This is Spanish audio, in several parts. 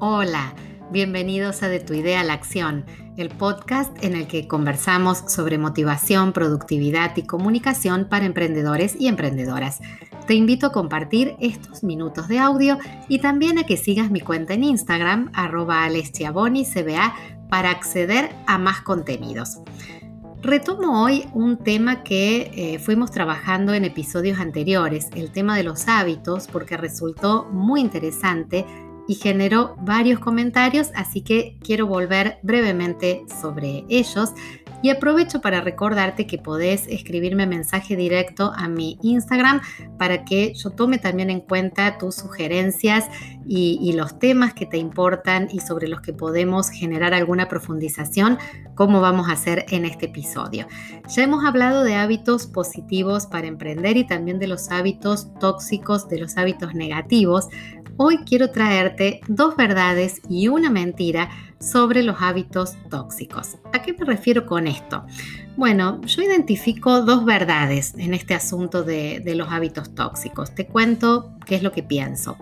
Hola, bienvenidos a De tu idea a la acción, el podcast en el que conversamos sobre motivación, productividad y comunicación para emprendedores y emprendedoras. Te invito a compartir estos minutos de audio y también a que sigas mi cuenta en Instagram, arroba CBA, para acceder a más contenidos. Retomo hoy un tema que eh, fuimos trabajando en episodios anteriores, el tema de los hábitos, porque resultó muy interesante y generó varios comentarios, así que quiero volver brevemente sobre ellos y aprovecho para recordarte que podés escribirme mensaje directo a mi Instagram para que yo tome también en cuenta tus sugerencias y, los temas que te importan y sobre los que podemos generar alguna profundización, como vamos a hacer en este episodio. Ya hemos hablado de hábitos positivos para emprender y también de los hábitos tóxicos, de los hábitos negativos. Hoy quiero traerte dos verdades y una mentira sobre los hábitos tóxicos. ¿A qué me refiero con esto? Bueno, yo identifico dos verdades en este asunto de, los hábitos tóxicos. Te cuento qué es lo que pienso.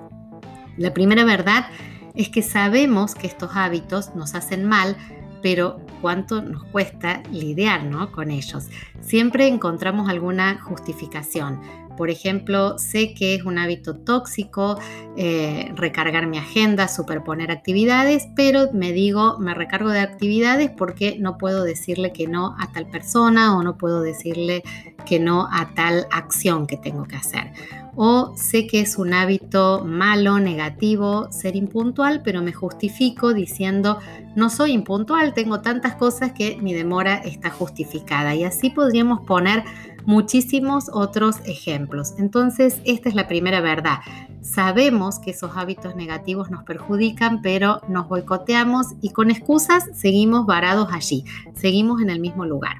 La primera verdad es que sabemos que estos hábitos nos hacen mal, pero cuánto nos cuesta lidiar con ellos. Siempre encontramos alguna justificación. Por ejemplo, sé que es un hábito tóxico eh, recargar mi agenda, superponer actividades, pero me digo, me recargo de actividades porque no puedo decirle que no a tal persona o no puedo decirle que no a tal acción que tengo que hacer. O sé que es un hábito malo, negativo, ser impuntual, pero me justifico diciendo, no soy impuntual, tengo tantas cosas que mi demora está justificada. Y así podríamos poner muchísimos otros ejemplos. Entonces, esta es la primera verdad. Sabemos que esos hábitos negativos nos perjudican, pero nos boicoteamos y con excusas seguimos varados allí, seguimos en el mismo lugar.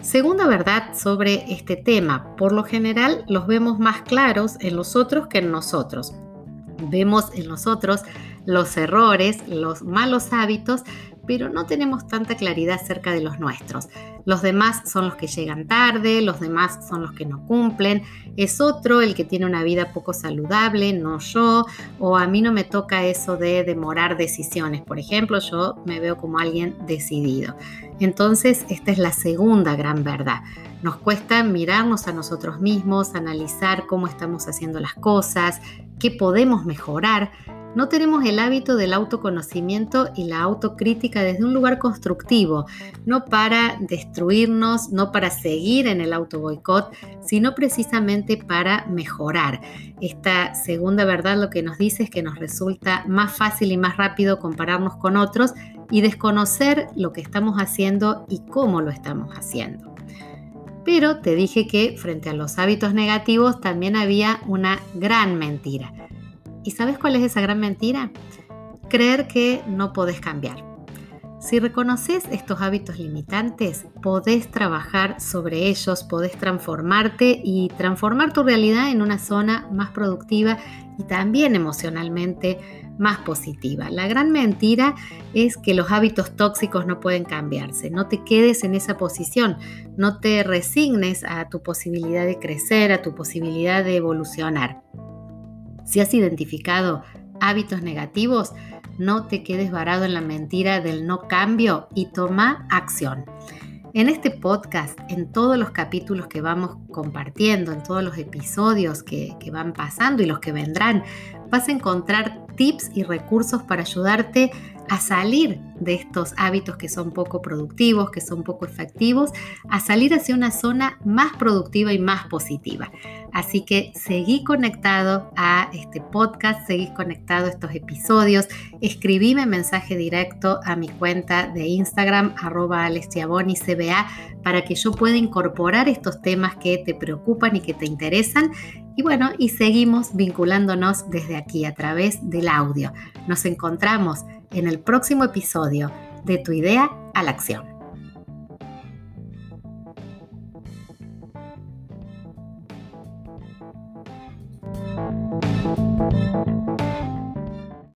Segunda verdad sobre este tema, por lo general los vemos más claros en los otros que en nosotros. Vemos en nosotros los errores, los malos hábitos, pero no tenemos tanta claridad acerca de los nuestros. Los demás son los que llegan tarde, los demás son los que no cumplen, es otro el que tiene una vida poco saludable, no yo, o a mí no me toca eso de demorar decisiones. Por ejemplo, yo me veo como alguien decidido. Entonces, esta es la segunda gran verdad. Nos cuesta mirarnos a nosotros mismos, analizar cómo estamos haciendo las cosas, qué podemos mejorar, no tenemos el hábito del autoconocimiento y la autocrítica desde un lugar constructivo, no para destruirnos, no para seguir en el auto boicot, sino precisamente para mejorar. Esta segunda verdad lo que nos dice es que nos resulta más fácil y más rápido compararnos con otros y desconocer lo que estamos haciendo y cómo lo estamos haciendo. Pero te dije que frente a los hábitos negativos también había una gran mentira ¿Y sabes cuál es esa gran mentira? Creer que no podés cambiar. Si reconoces estos hábitos limitantes, podés trabajar sobre ellos, podés transformarte y transformar tu realidad en una zona más productiva y también emocionalmente más positiva. La gran mentira es que los hábitos tóxicos no pueden cambiarse. No te quedes en esa posición, no te resignes a tu posibilidad de crecer, a tu posibilidad de evolucionar. Si has identificado hábitos negativos, no te quedes varado en la mentira del no cambio y toma acción. En este podcast, en todos los capítulos que vamos compartiendo, en todos los episodios que, que, van pasando y los que vendrán, vas a encontrar tips y recursos para ayudarte a salir de estos hábitos que son poco productivos, que son poco efectivos, a salir hacia una zona más productiva y más positiva. Así que seguí conectado a este podcast, seguí conectado a estos episodios, escribíme mensaje directo a mi cuenta de Instagram, arroba CBA, para que yo pueda incorporar estos temas que te preocupan y que te interesan. Y bueno, y seguimos vinculándonos desde aquí a través del audio. Nos encontramos en el próximo episodio de Tu idea a la acción.